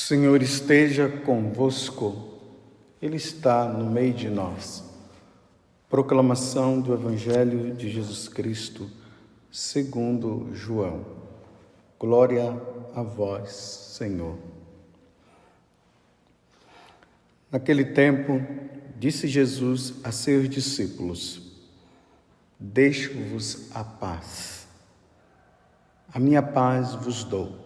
Senhor esteja convosco, Ele está no meio de nós. Proclamação do Evangelho de Jesus Cristo, segundo João. Glória a vós, Senhor. Naquele tempo, disse Jesus a seus discípulos: Deixo-vos a paz. A minha paz vos dou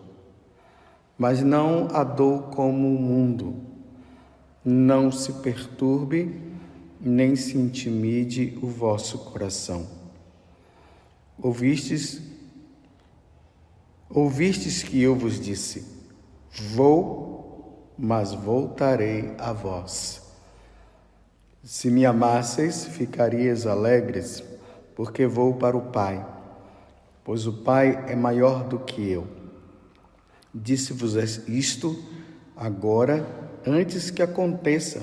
mas não a dou como o mundo. Não se perturbe, nem se intimide o vosso coração. Ouvistes, ouvistes que eu vos disse: Vou, mas voltarei a vós. Se me amasseis, ficarias alegres, porque vou para o Pai, pois o Pai é maior do que eu. Disse-vos isto agora, antes que aconteça,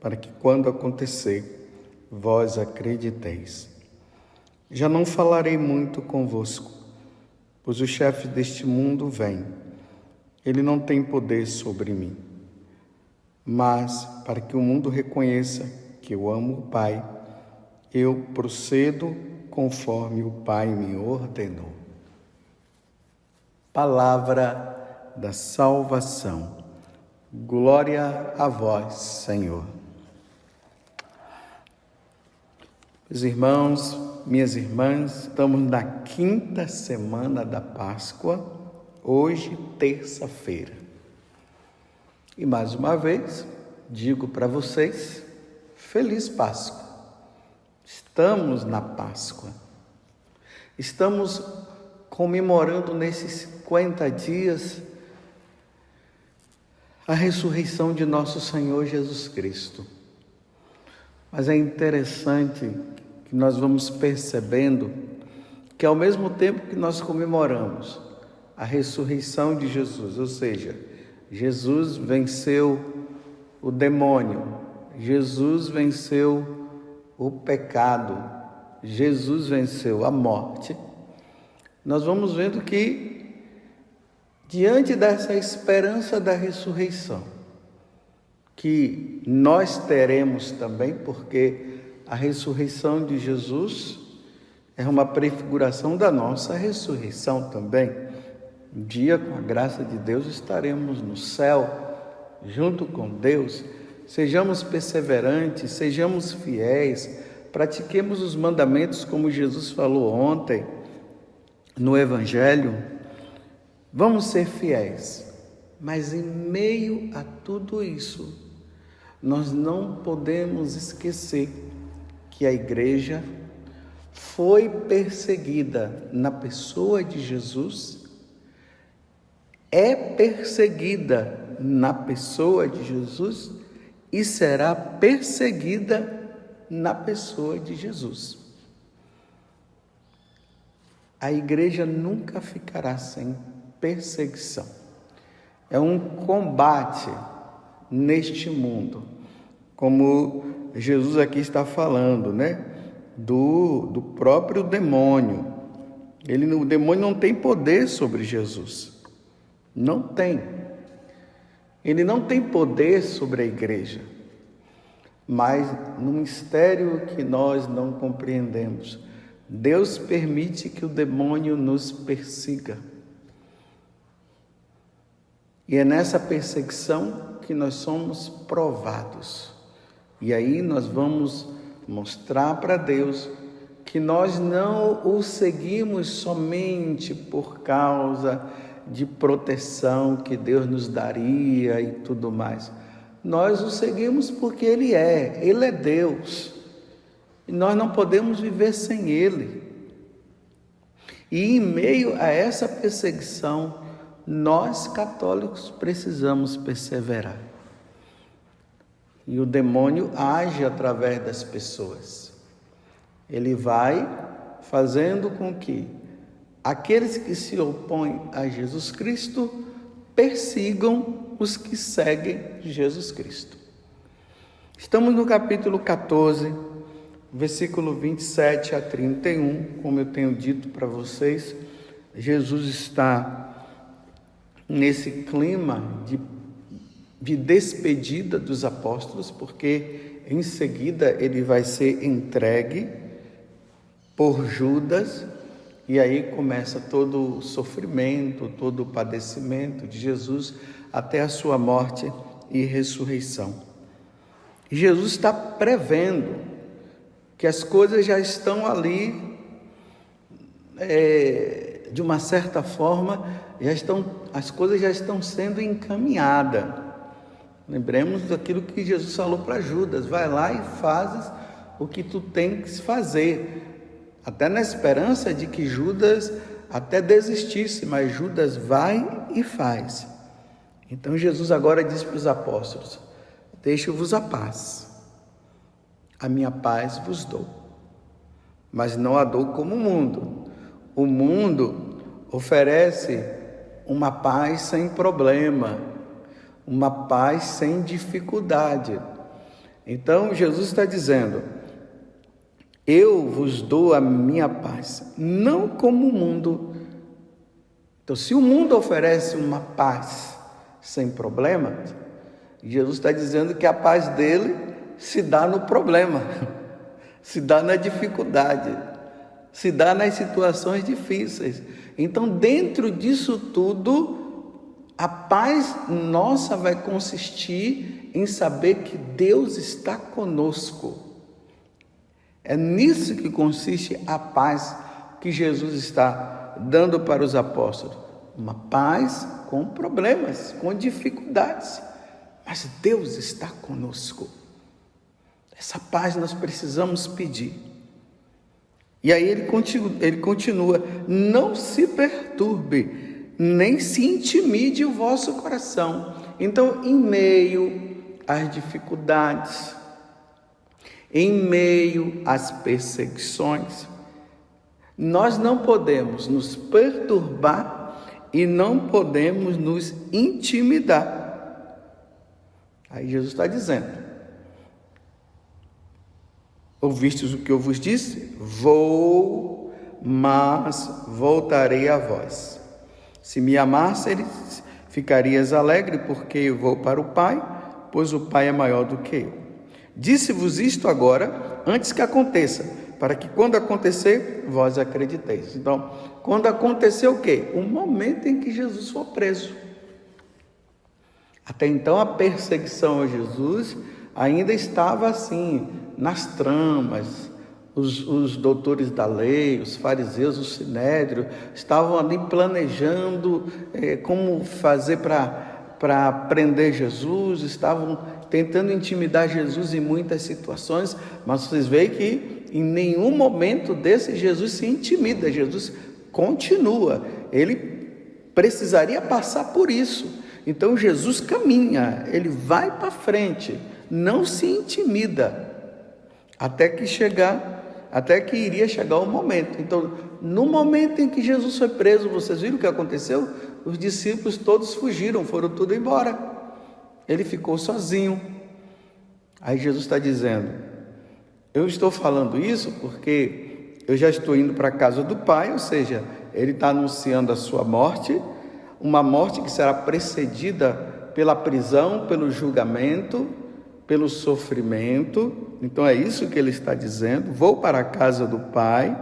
para que quando acontecer, vós acrediteis. Já não falarei muito convosco, pois o chefe deste mundo vem. Ele não tem poder sobre mim. Mas, para que o mundo reconheça que eu amo o Pai, eu procedo conforme o Pai me ordenou. Palavra da salvação. Glória a vós, Senhor. Meus irmãos, minhas irmãs, estamos na quinta semana da Páscoa, hoje, terça-feira. E mais uma vez, digo para vocês: Feliz Páscoa. Estamos na Páscoa. Estamos comemorando nesses 50 dias a ressurreição de nosso Senhor Jesus Cristo. Mas é interessante que nós vamos percebendo que ao mesmo tempo que nós comemoramos a ressurreição de Jesus, ou seja, Jesus venceu o demônio, Jesus venceu o pecado, Jesus venceu a morte, nós vamos vendo que diante dessa esperança da ressurreição, que nós teremos também, porque a ressurreição de Jesus é uma prefiguração da nossa ressurreição também. Um dia, com a graça de Deus, estaremos no céu, junto com Deus. Sejamos perseverantes, sejamos fiéis, pratiquemos os mandamentos como Jesus falou ontem no Evangelho Vamos ser fiéis, mas em meio a tudo isso, nós não podemos esquecer que a igreja foi perseguida na pessoa de Jesus, é perseguida na pessoa de Jesus e será perseguida na pessoa de Jesus. A igreja nunca ficará sem perseguição. É um combate neste mundo, como Jesus aqui está falando, né? Do, do próprio demônio. Ele, o demônio não tem poder sobre Jesus. Não tem. Ele não tem poder sobre a igreja. Mas no mistério que nós não compreendemos, Deus permite que o demônio nos persiga. E é nessa perseguição que nós somos provados. E aí nós vamos mostrar para Deus que nós não o seguimos somente por causa de proteção que Deus nos daria e tudo mais. Nós o seguimos porque Ele é, Ele é Deus. E nós não podemos viver sem Ele. E em meio a essa perseguição, nós católicos precisamos perseverar. E o demônio age através das pessoas. Ele vai fazendo com que aqueles que se opõem a Jesus Cristo persigam os que seguem Jesus Cristo. Estamos no capítulo 14, versículo 27 a 31, como eu tenho dito para vocês, Jesus está nesse clima de de despedida dos apóstolos, porque em seguida ele vai ser entregue por Judas, e aí começa todo o sofrimento, todo o padecimento de Jesus até a sua morte e ressurreição. Jesus está prevendo que as coisas já estão ali, é, de uma certa forma, já estão, as coisas já estão sendo encaminhadas. Lembremos daquilo que Jesus falou para Judas: vai lá e fazes o que tu tens que fazer até na esperança de que Judas até desistisse, mas Judas vai e faz. Então Jesus agora diz para os apóstolos: Deixo-vos a paz, a minha paz vos dou, mas não a dou como o mundo. O mundo oferece uma paz sem problema, uma paz sem dificuldade. Então Jesus está dizendo: eu vos dou a minha paz, não como o mundo. Então, se o mundo oferece uma paz sem problema, Jesus está dizendo que a paz dele se dá no problema, se dá na dificuldade, se dá nas situações difíceis. Então, dentro disso tudo, a paz nossa vai consistir em saber que Deus está conosco. É nisso que consiste a paz que Jesus está dando para os apóstolos. Uma paz com problemas, com dificuldades, mas Deus está conosco. Essa paz nós precisamos pedir. E aí ele continua, ele continua: não se perturbe, nem se intimide o vosso coração. Então, em meio às dificuldades, em meio às perseguições. Nós não podemos nos perturbar e não podemos nos intimidar. Aí Jesus está dizendo: Ouvistes o que eu vos disse? Vou, mas voltarei a vós. Se me amasseis, ficarias alegre, porque eu vou para o Pai, pois o Pai é maior do que eu. Disse-vos isto agora, antes que aconteça, para que quando acontecer, vós acrediteis. Então, quando aconteceu o quê? O momento em que Jesus foi preso. Até então, a perseguição a Jesus ainda estava assim, nas tramas. Os, os doutores da lei, os fariseus, o sinédrio, estavam ali planejando é, como fazer para prender Jesus, estavam tentando intimidar Jesus em muitas situações, mas vocês veem que em nenhum momento desse Jesus se intimida, Jesus continua, ele precisaria passar por isso. Então Jesus caminha, ele vai para frente, não se intimida, até que chegar, até que iria chegar o momento. Então, no momento em que Jesus foi preso, vocês viram o que aconteceu? Os discípulos todos fugiram, foram tudo embora. Ele ficou sozinho. Aí Jesus está dizendo: Eu estou falando isso porque eu já estou indo para a casa do Pai, ou seja, ele está anunciando a sua morte, uma morte que será precedida pela prisão, pelo julgamento, pelo sofrimento. Então é isso que ele está dizendo. Vou para a casa do Pai,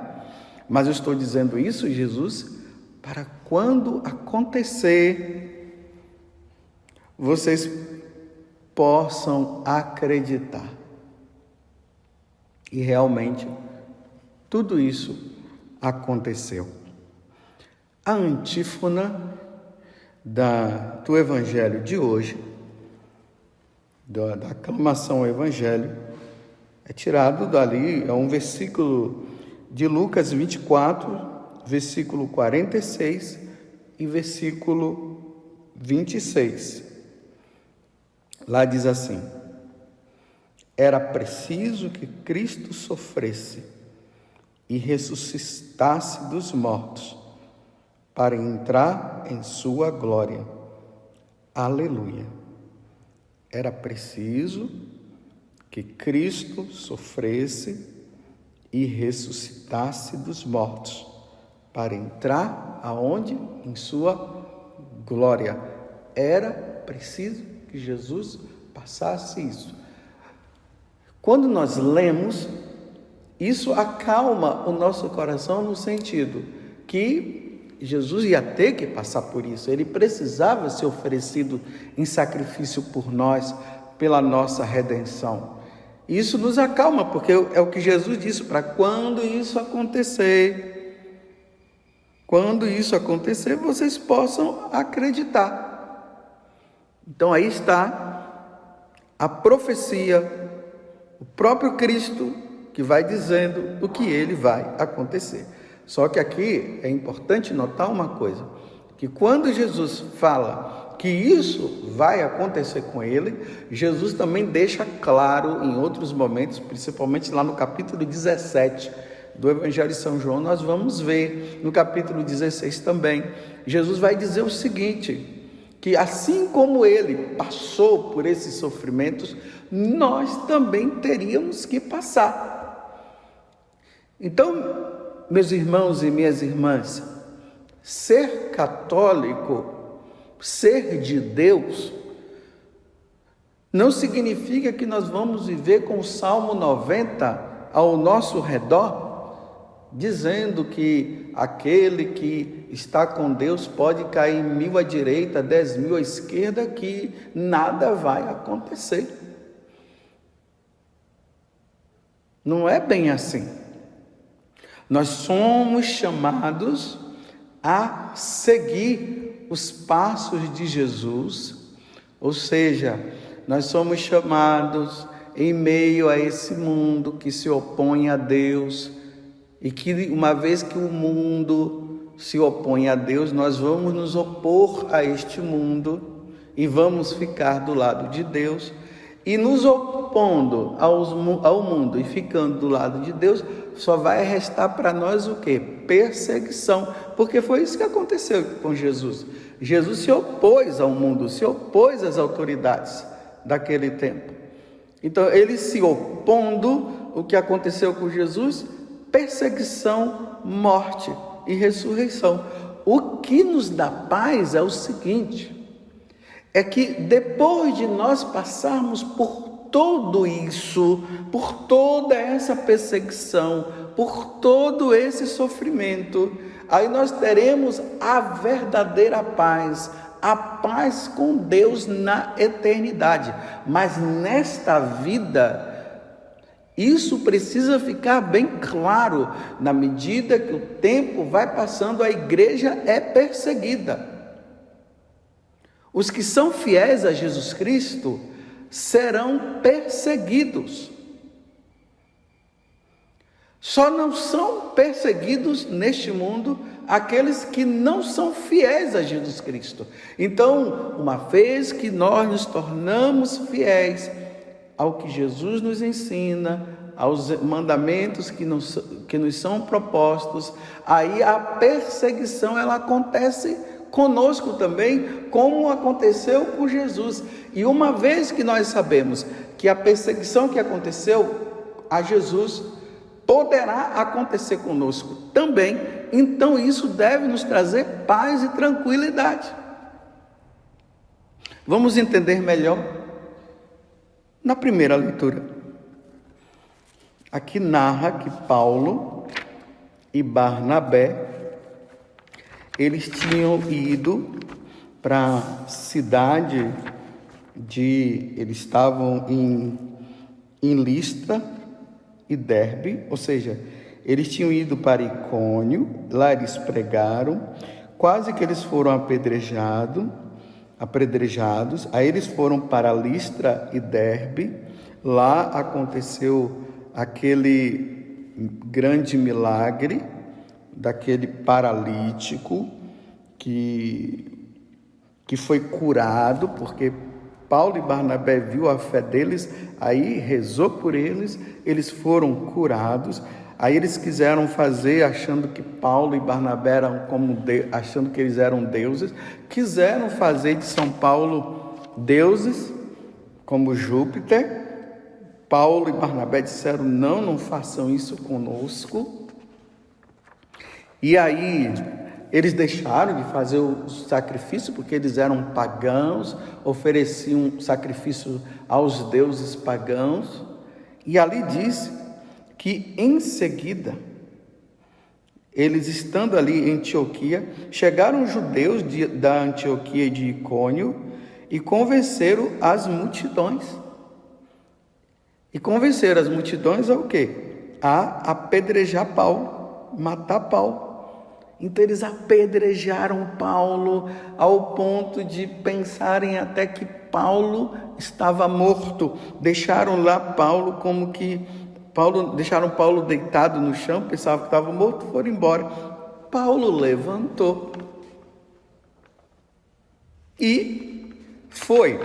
mas eu estou dizendo isso, Jesus, para quando acontecer, vocês possam acreditar. E realmente tudo isso aconteceu. A antífona da, do Evangelho de hoje, da, da aclamação ao Evangelho, é tirado dali, é um versículo de Lucas 24, versículo 46 e versículo 26. Lá diz assim: era preciso que Cristo sofresse e ressuscitasse dos mortos para entrar em sua glória. Aleluia. Era preciso que Cristo sofresse e ressuscitasse dos mortos para entrar aonde? Em sua glória. Era preciso que Jesus passasse isso. Quando nós lemos, isso acalma o nosso coração no sentido que Jesus ia ter que passar por isso, ele precisava ser oferecido em sacrifício por nós, pela nossa redenção. Isso nos acalma, porque é o que Jesus disse: para quando isso acontecer, quando isso acontecer, vocês possam acreditar. Então aí está a profecia, o próprio Cristo que vai dizendo o que ele vai acontecer. Só que aqui é importante notar uma coisa, que quando Jesus fala que isso vai acontecer com ele, Jesus também deixa claro em outros momentos, principalmente lá no capítulo 17 do Evangelho de São João, nós vamos ver no capítulo 16 também. Jesus vai dizer o seguinte: que assim como ele passou por esses sofrimentos, nós também teríamos que passar. Então, meus irmãos e minhas irmãs, ser católico, ser de Deus, não significa que nós vamos viver com o Salmo 90 ao nosso redor, dizendo que aquele que está com Deus pode cair mil à direita, dez mil à esquerda, que nada vai acontecer. Não é bem assim. Nós somos chamados a seguir os passos de Jesus, ou seja, nós somos chamados em meio a esse mundo que se opõe a Deus e que uma vez que o mundo se opõe a Deus, nós vamos nos opor a este mundo e vamos ficar do lado de Deus. E nos opondo aos, ao mundo e ficando do lado de Deus, só vai restar para nós o que? Perseguição, porque foi isso que aconteceu com Jesus. Jesus se opôs ao mundo, se opôs às autoridades daquele tempo. Então, ele se opondo, o que aconteceu com Jesus? Perseguição, morte e ressurreição. O que nos dá paz é o seguinte: é que depois de nós passarmos por tudo isso, por toda essa perseguição, por todo esse sofrimento, aí nós teremos a verdadeira paz, a paz com Deus na eternidade. Mas nesta vida, isso precisa ficar bem claro. Na medida que o tempo vai passando, a igreja é perseguida. Os que são fiéis a Jesus Cristo serão perseguidos. Só não são perseguidos neste mundo aqueles que não são fiéis a Jesus Cristo. Então, uma vez que nós nos tornamos fiéis, ao que Jesus nos ensina, aos mandamentos que nos, que nos são propostos, aí a perseguição ela acontece conosco também, como aconteceu com Jesus. E uma vez que nós sabemos que a perseguição que aconteceu a Jesus poderá acontecer conosco também, então isso deve nos trazer paz e tranquilidade. Vamos entender melhor na primeira leitura, aqui narra que Paulo e Barnabé eles tinham ido para a cidade de eles estavam em em Listra e Derbe, ou seja, eles tinham ido para Icônio, lá eles pregaram, quase que eles foram apedrejados apedrejados. Aí eles foram para Listra e Derbe. Lá aconteceu aquele grande milagre daquele paralítico que, que foi curado, porque Paulo e Barnabé viu a fé deles, aí rezou por eles, eles foram curados. Aí eles quiseram fazer, achando que Paulo e Barnabé eram como de, achando que eles eram deuses, quiseram fazer de São Paulo deuses, como Júpiter. Paulo e Barnabé disseram: não, não façam isso conosco. E aí eles deixaram de fazer o sacrifício porque eles eram pagãos, ofereciam sacrifício aos deuses pagãos. E ali diz que em seguida, eles estando ali em Antioquia, chegaram judeus de, da Antioquia de Icônio e convenceram as multidões. E convenceram as multidões ao quê? A apedrejar Paulo, matar Paulo. Então eles apedrejaram Paulo ao ponto de pensarem até que Paulo estava morto. Deixaram lá Paulo como que Paulo deixaram Paulo deitado no chão, pensavam que estava morto, foram embora. Paulo levantou e foi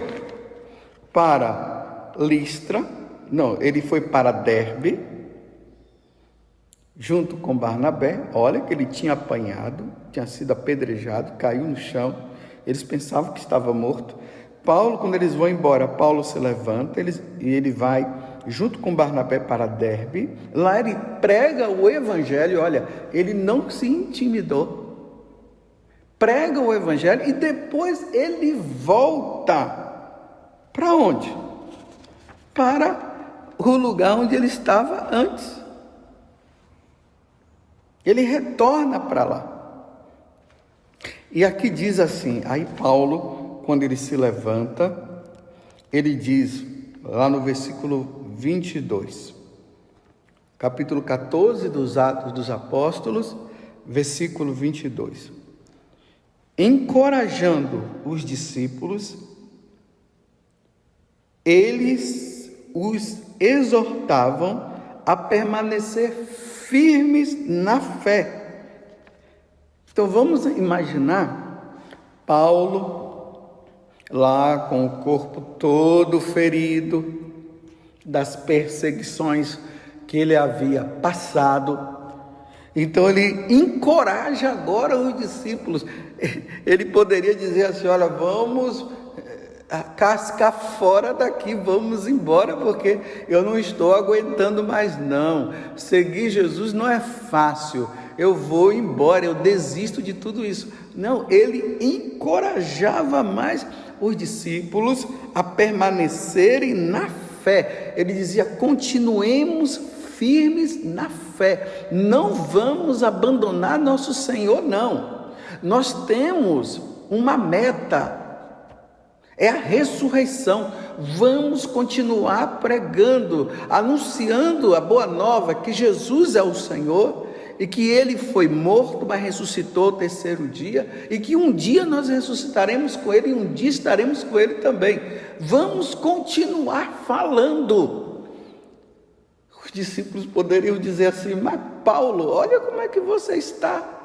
para Listra, não, ele foi para Derbe, junto com Barnabé. Olha que ele tinha apanhado, tinha sido apedrejado, caiu no chão. Eles pensavam que estava morto. Paulo, quando eles vão embora, Paulo se levanta eles, e ele vai junto com Barnabé para Derbe. Lá ele prega o evangelho. Olha, ele não se intimidou. Prega o evangelho e depois ele volta. Para onde? Para o lugar onde ele estava antes. Ele retorna para lá. E aqui diz assim: aí Paulo, quando ele se levanta, ele diz, lá no versículo 22, capítulo 14 dos Atos dos Apóstolos, versículo 22. Encorajando os discípulos, eles os exortavam a permanecer firmes na fé. Então vamos imaginar Paulo lá com o corpo todo ferido das perseguições que ele havia passado. Então ele encoraja agora os discípulos. Ele poderia dizer assim: olha, vamos cascar fora daqui, vamos embora, porque eu não estou aguentando mais, não. Seguir Jesus não é fácil. Eu vou embora, eu desisto de tudo isso. Não, ele encorajava mais os discípulos a permanecerem na fé. Ele dizia: continuemos firmes na fé, não vamos abandonar nosso Senhor, não. Nós temos uma meta, é a ressurreição. Vamos continuar pregando, anunciando a boa nova que Jesus é o Senhor e que ele foi morto, mas ressuscitou o terceiro dia, e que um dia nós ressuscitaremos com ele e um dia estaremos com ele também. Vamos continuar falando. Os discípulos poderiam dizer assim: Mas Paulo, olha como é que você está.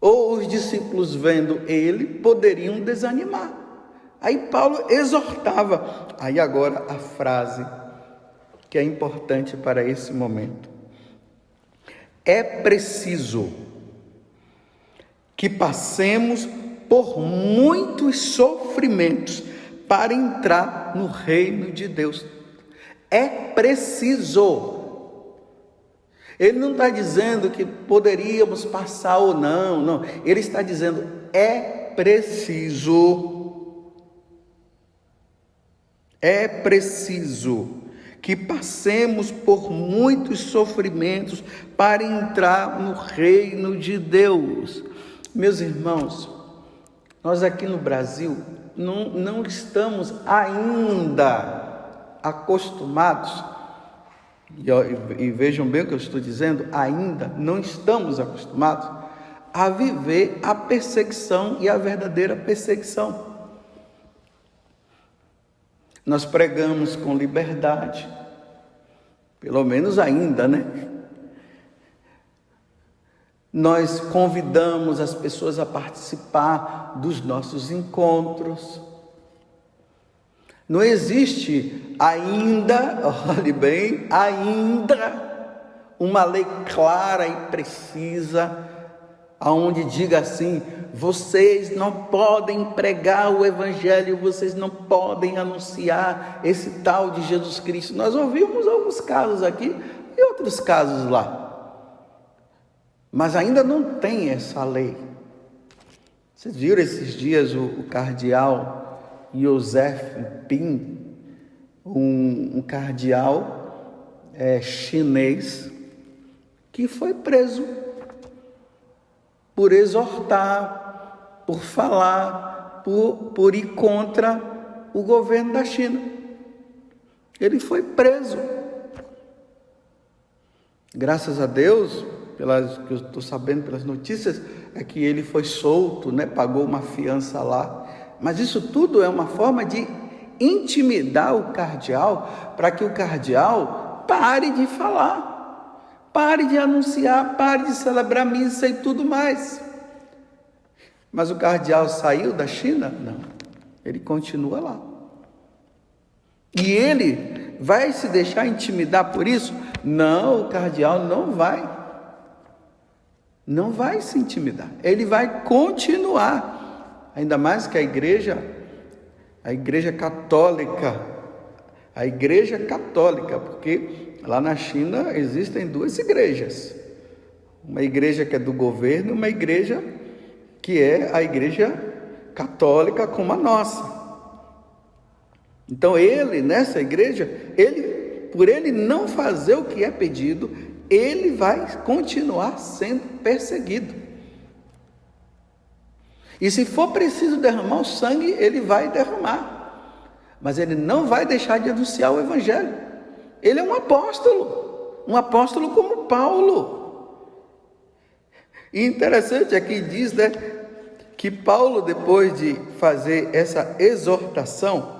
Ou os discípulos vendo ele poderiam desanimar. Aí Paulo exortava. Aí agora a frase que é importante para esse momento. É preciso que passemos por muitos sofrimentos para entrar no reino de Deus. É preciso. Ele não está dizendo que poderíamos passar ou não, não. Ele está dizendo é preciso. É preciso que passemos por muitos sofrimentos para entrar no reino de Deus. Meus irmãos, nós aqui no Brasil não, não estamos ainda acostumados e, e vejam bem o que eu estou dizendo, ainda não estamos acostumados a viver a perseguição e a verdadeira perseguição. Nós pregamos com liberdade, pelo menos ainda, né? Nós convidamos as pessoas a participar dos nossos encontros. Não existe ainda, olhe bem, ainda uma lei clara e precisa aonde diga assim: vocês não podem pregar o evangelho, vocês não podem anunciar esse tal de Jesus Cristo. Nós ouvimos alguns casos aqui e outros casos lá. mas ainda não tem essa lei. Vocês viram esses dias o, o cardeal Joseph Pin, um, um cardeal é, chinês, que foi preso por exortar, por falar, por, por ir contra o governo da China. Ele foi preso. Graças a Deus, pelas que eu estou sabendo pelas notícias, é que ele foi solto, né? Pagou uma fiança lá. Mas isso tudo é uma forma de intimidar o cardeal para que o cardeal pare de falar, pare de anunciar, pare de celebrar missa e tudo mais. Mas o cardeal saiu da China? Não. Ele continua lá. E ele vai se deixar intimidar por isso? Não, o cardeal não vai não vai se intimidar, ele vai continuar. Ainda mais que a igreja, a igreja católica, a igreja católica, porque lá na China existem duas igrejas. Uma igreja que é do governo e uma igreja que é a igreja católica como a nossa. Então ele, nessa igreja, ele, por ele não fazer o que é pedido, ele vai continuar sendo perseguido. E se for preciso derramar o sangue, ele vai derramar. Mas ele não vai deixar de anunciar o Evangelho. Ele é um apóstolo, um apóstolo como Paulo. E interessante aqui diz né, que Paulo, depois de fazer essa exortação,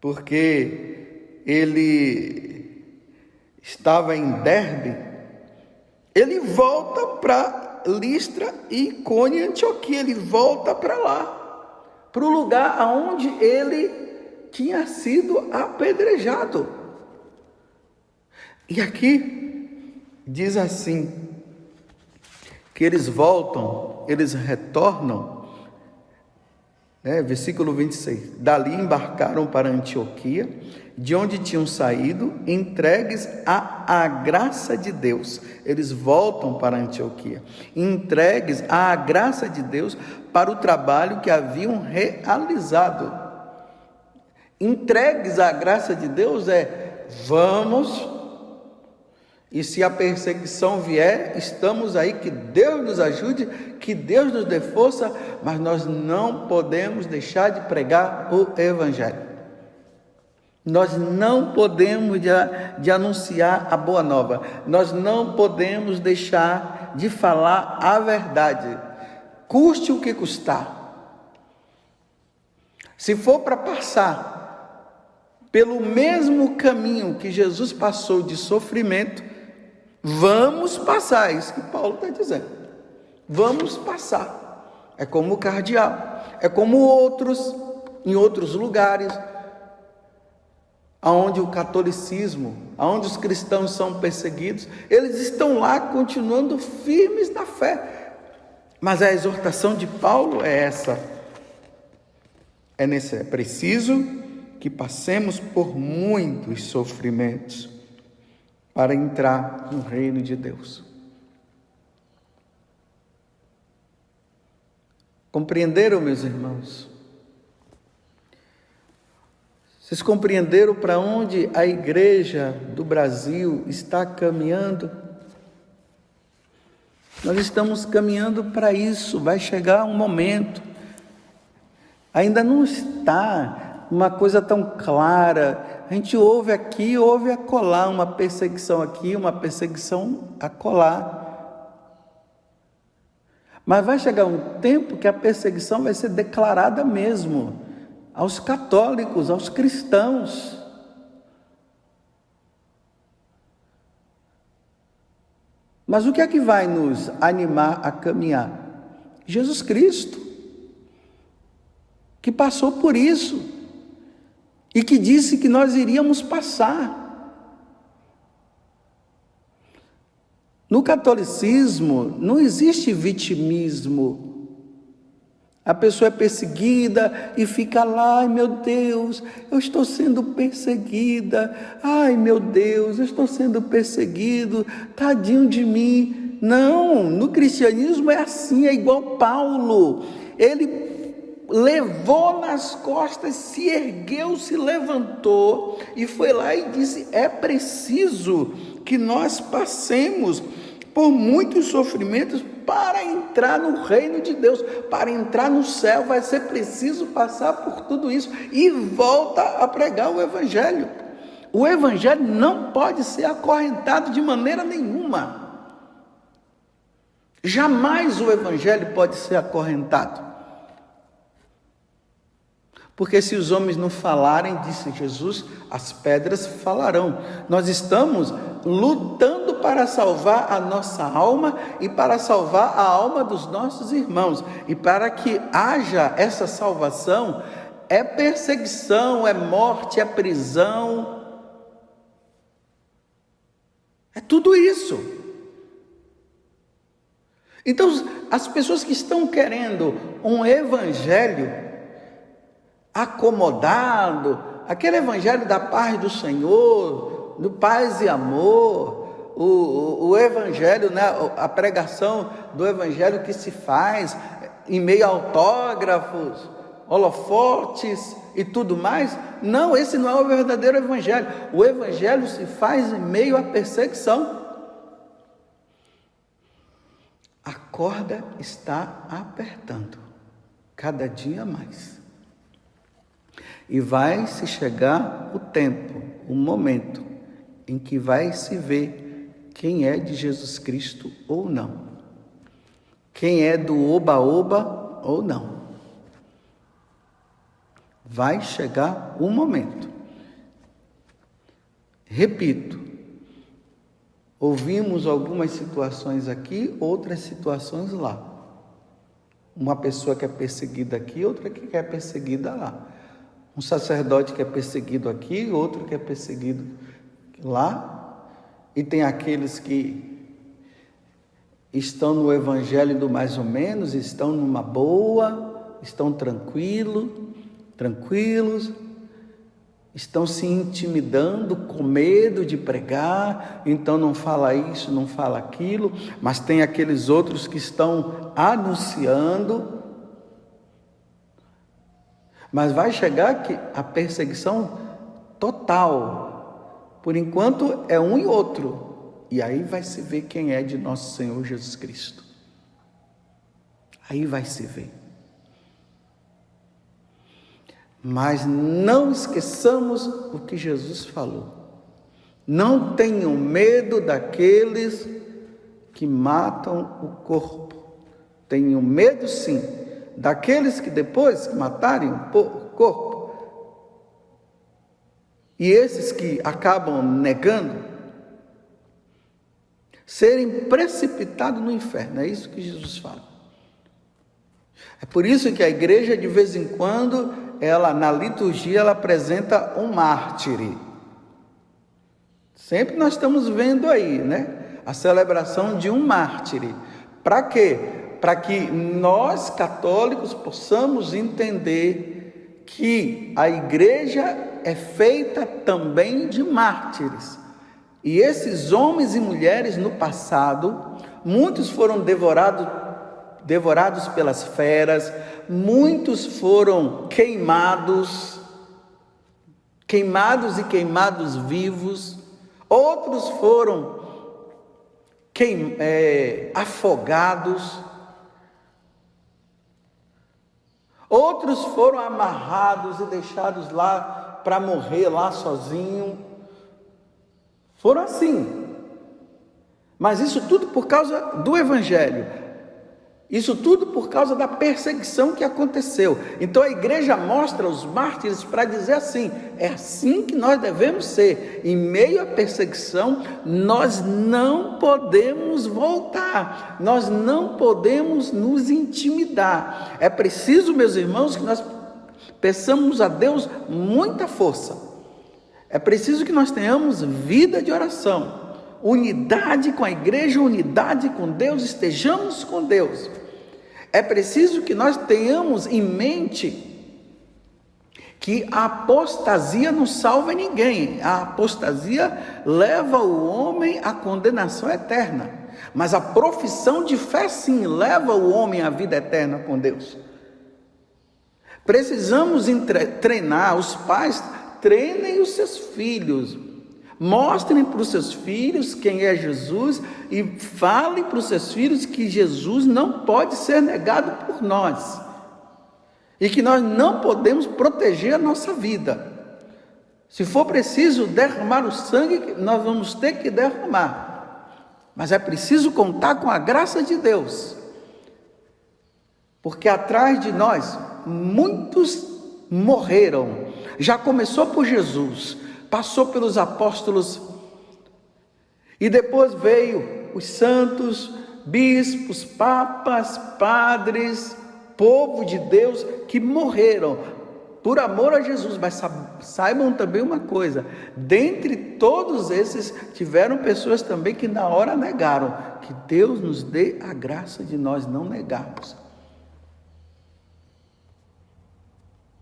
porque ele estava em Derbe, ele volta para Listra e Icônia, Antioquia, ele volta para lá, para o lugar aonde ele tinha sido apedrejado. E aqui diz assim: que eles voltam, eles retornam né? Versículo 26. Dali embarcaram para Antioquia, de onde tinham saído, entregues à, à graça de Deus. Eles voltam para Antioquia, entregues à graça de Deus para o trabalho que haviam realizado. Entregues à graça de Deus é vamos e se a perseguição vier, estamos aí, que Deus nos ajude, que Deus nos dê força, mas nós não podemos deixar de pregar o Evangelho. Nós não podemos de, de anunciar a boa nova, nós não podemos deixar de falar a verdade, custe o que custar. Se for para passar pelo mesmo caminho que Jesus passou de sofrimento, Vamos passar, é isso que Paulo está dizendo. Vamos passar. É como o cardeal, é como outros, em outros lugares, aonde o catolicismo, aonde os cristãos são perseguidos, eles estão lá continuando firmes na fé. Mas a exortação de Paulo é essa: é, nesse, é preciso que passemos por muitos sofrimentos para entrar no reino de Deus. Compreenderam, meus irmãos? Vocês compreenderam para onde a igreja do Brasil está caminhando? Nós estamos caminhando para isso, vai chegar um momento. Ainda não está uma coisa tão clara, a gente ouve aqui, ouve acolá, uma perseguição aqui, uma perseguição acolá. Mas vai chegar um tempo que a perseguição vai ser declarada mesmo aos católicos, aos cristãos. Mas o que é que vai nos animar a caminhar? Jesus Cristo, que passou por isso e que disse que nós iríamos passar. No catolicismo não existe vitimismo. A pessoa é perseguida e fica lá, ai meu Deus, eu estou sendo perseguida, ai meu Deus, eu estou sendo perseguido, tadinho de mim. Não, no cristianismo é assim, é igual Paulo. Ele levou nas costas, se ergueu, se levantou e foi lá e disse: é preciso que nós passemos por muitos sofrimentos para entrar no reino de Deus, para entrar no céu, vai ser preciso passar por tudo isso e volta a pregar o Evangelho. O Evangelho não pode ser acorrentado de maneira nenhuma. Jamais o Evangelho pode ser acorrentado. Porque se os homens não falarem, disse Jesus, as pedras falarão. Nós estamos lutando para salvar a nossa alma e para salvar a alma dos nossos irmãos. E para que haja essa salvação, é perseguição, é morte, é prisão. É tudo isso. Então, as pessoas que estão querendo um evangelho acomodado, aquele evangelho da paz do Senhor, do paz e amor, o, o, o evangelho, né, a pregação do evangelho que se faz em meio a autógrafos, holofotes e tudo mais. Não, esse não é o verdadeiro evangelho. O evangelho se faz em meio à perseguição. A corda está apertando, cada dia mais. E vai se chegar o tempo, o momento em que vai se ver quem é de Jesus Cristo ou não. Quem é do oba-oba ou não. Vai chegar o momento. Repito, ouvimos algumas situações aqui, outras situações lá. Uma pessoa que é perseguida aqui, outra que é perseguida lá. Um sacerdote que é perseguido aqui, outro que é perseguido lá, e tem aqueles que estão no evangelho do mais ou menos, estão numa boa, estão tranquilo, tranquilos, estão se intimidando com medo de pregar, então não fala isso, não fala aquilo, mas tem aqueles outros que estão anunciando mas vai chegar que a perseguição total. Por enquanto é um e outro. E aí vai se ver quem é de nosso Senhor Jesus Cristo. Aí vai se ver. Mas não esqueçamos o que Jesus falou. Não tenham medo daqueles que matam o corpo. Tenham medo sim daqueles que depois matarem o corpo. E esses que acabam negando, serem precipitados no inferno. É isso que Jesus fala. É por isso que a igreja, de vez em quando, ela na liturgia, ela apresenta um mártir. Sempre nós estamos vendo aí, né? A celebração de um mártir. Para quê? Para que nós católicos possamos entender que a igreja é feita também de mártires. E esses homens e mulheres no passado, muitos foram devorados, devorados pelas feras, muitos foram queimados, queimados e queimados vivos, outros foram queim, é, afogados, Outros foram amarrados e deixados lá para morrer lá sozinho. Foram assim. Mas isso tudo por causa do Evangelho. Isso tudo por causa da perseguição que aconteceu. Então a igreja mostra os mártires para dizer assim: é assim que nós devemos ser. Em meio à perseguição, nós não podemos voltar, nós não podemos nos intimidar. É preciso, meus irmãos, que nós peçamos a Deus muita força. É preciso que nós tenhamos vida de oração unidade com a igreja, unidade com Deus, estejamos com Deus. É preciso que nós tenhamos em mente que a apostasia não salva ninguém. A apostasia leva o homem à condenação eterna. Mas a profissão de fé, sim, leva o homem à vida eterna com Deus. Precisamos treinar, os pais treinem os seus filhos, mostrem para os seus filhos quem é Jesus e falem para os seus filhos que Jesus não pode ser negado por nós e que nós não podemos proteger a nossa vida. Se for preciso derramar o sangue, nós vamos ter que derramar. Mas é preciso contar com a graça de Deus. Porque atrás de nós, muitos morreram. Já começou por Jesus, passou pelos apóstolos, e depois veio os santos, bispos, papas, padres, povo de Deus que morreram por amor a Jesus, mas saibam também uma coisa: dentre todos esses, tiveram pessoas também que na hora negaram. Que Deus nos dê a graça de nós não negarmos.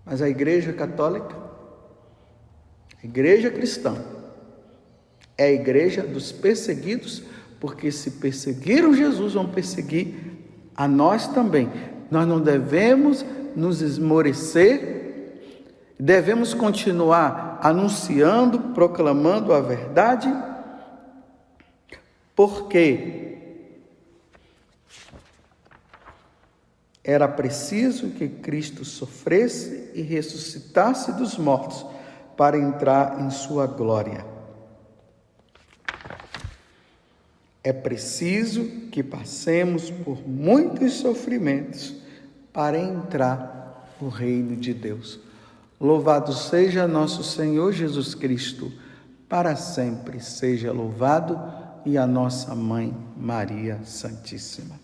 Mas a Igreja Católica, Igreja Cristã, é a igreja dos perseguidos, porque se perseguiram Jesus, vão perseguir a nós também. Nós não devemos nos esmorecer, devemos continuar anunciando, proclamando a verdade, porque era preciso que Cristo sofresse e ressuscitasse dos mortos para entrar em sua glória. É preciso que passemos por muitos sofrimentos para entrar no reino de Deus. Louvado seja nosso Senhor Jesus Cristo, para sempre seja louvado, e a nossa mãe Maria Santíssima.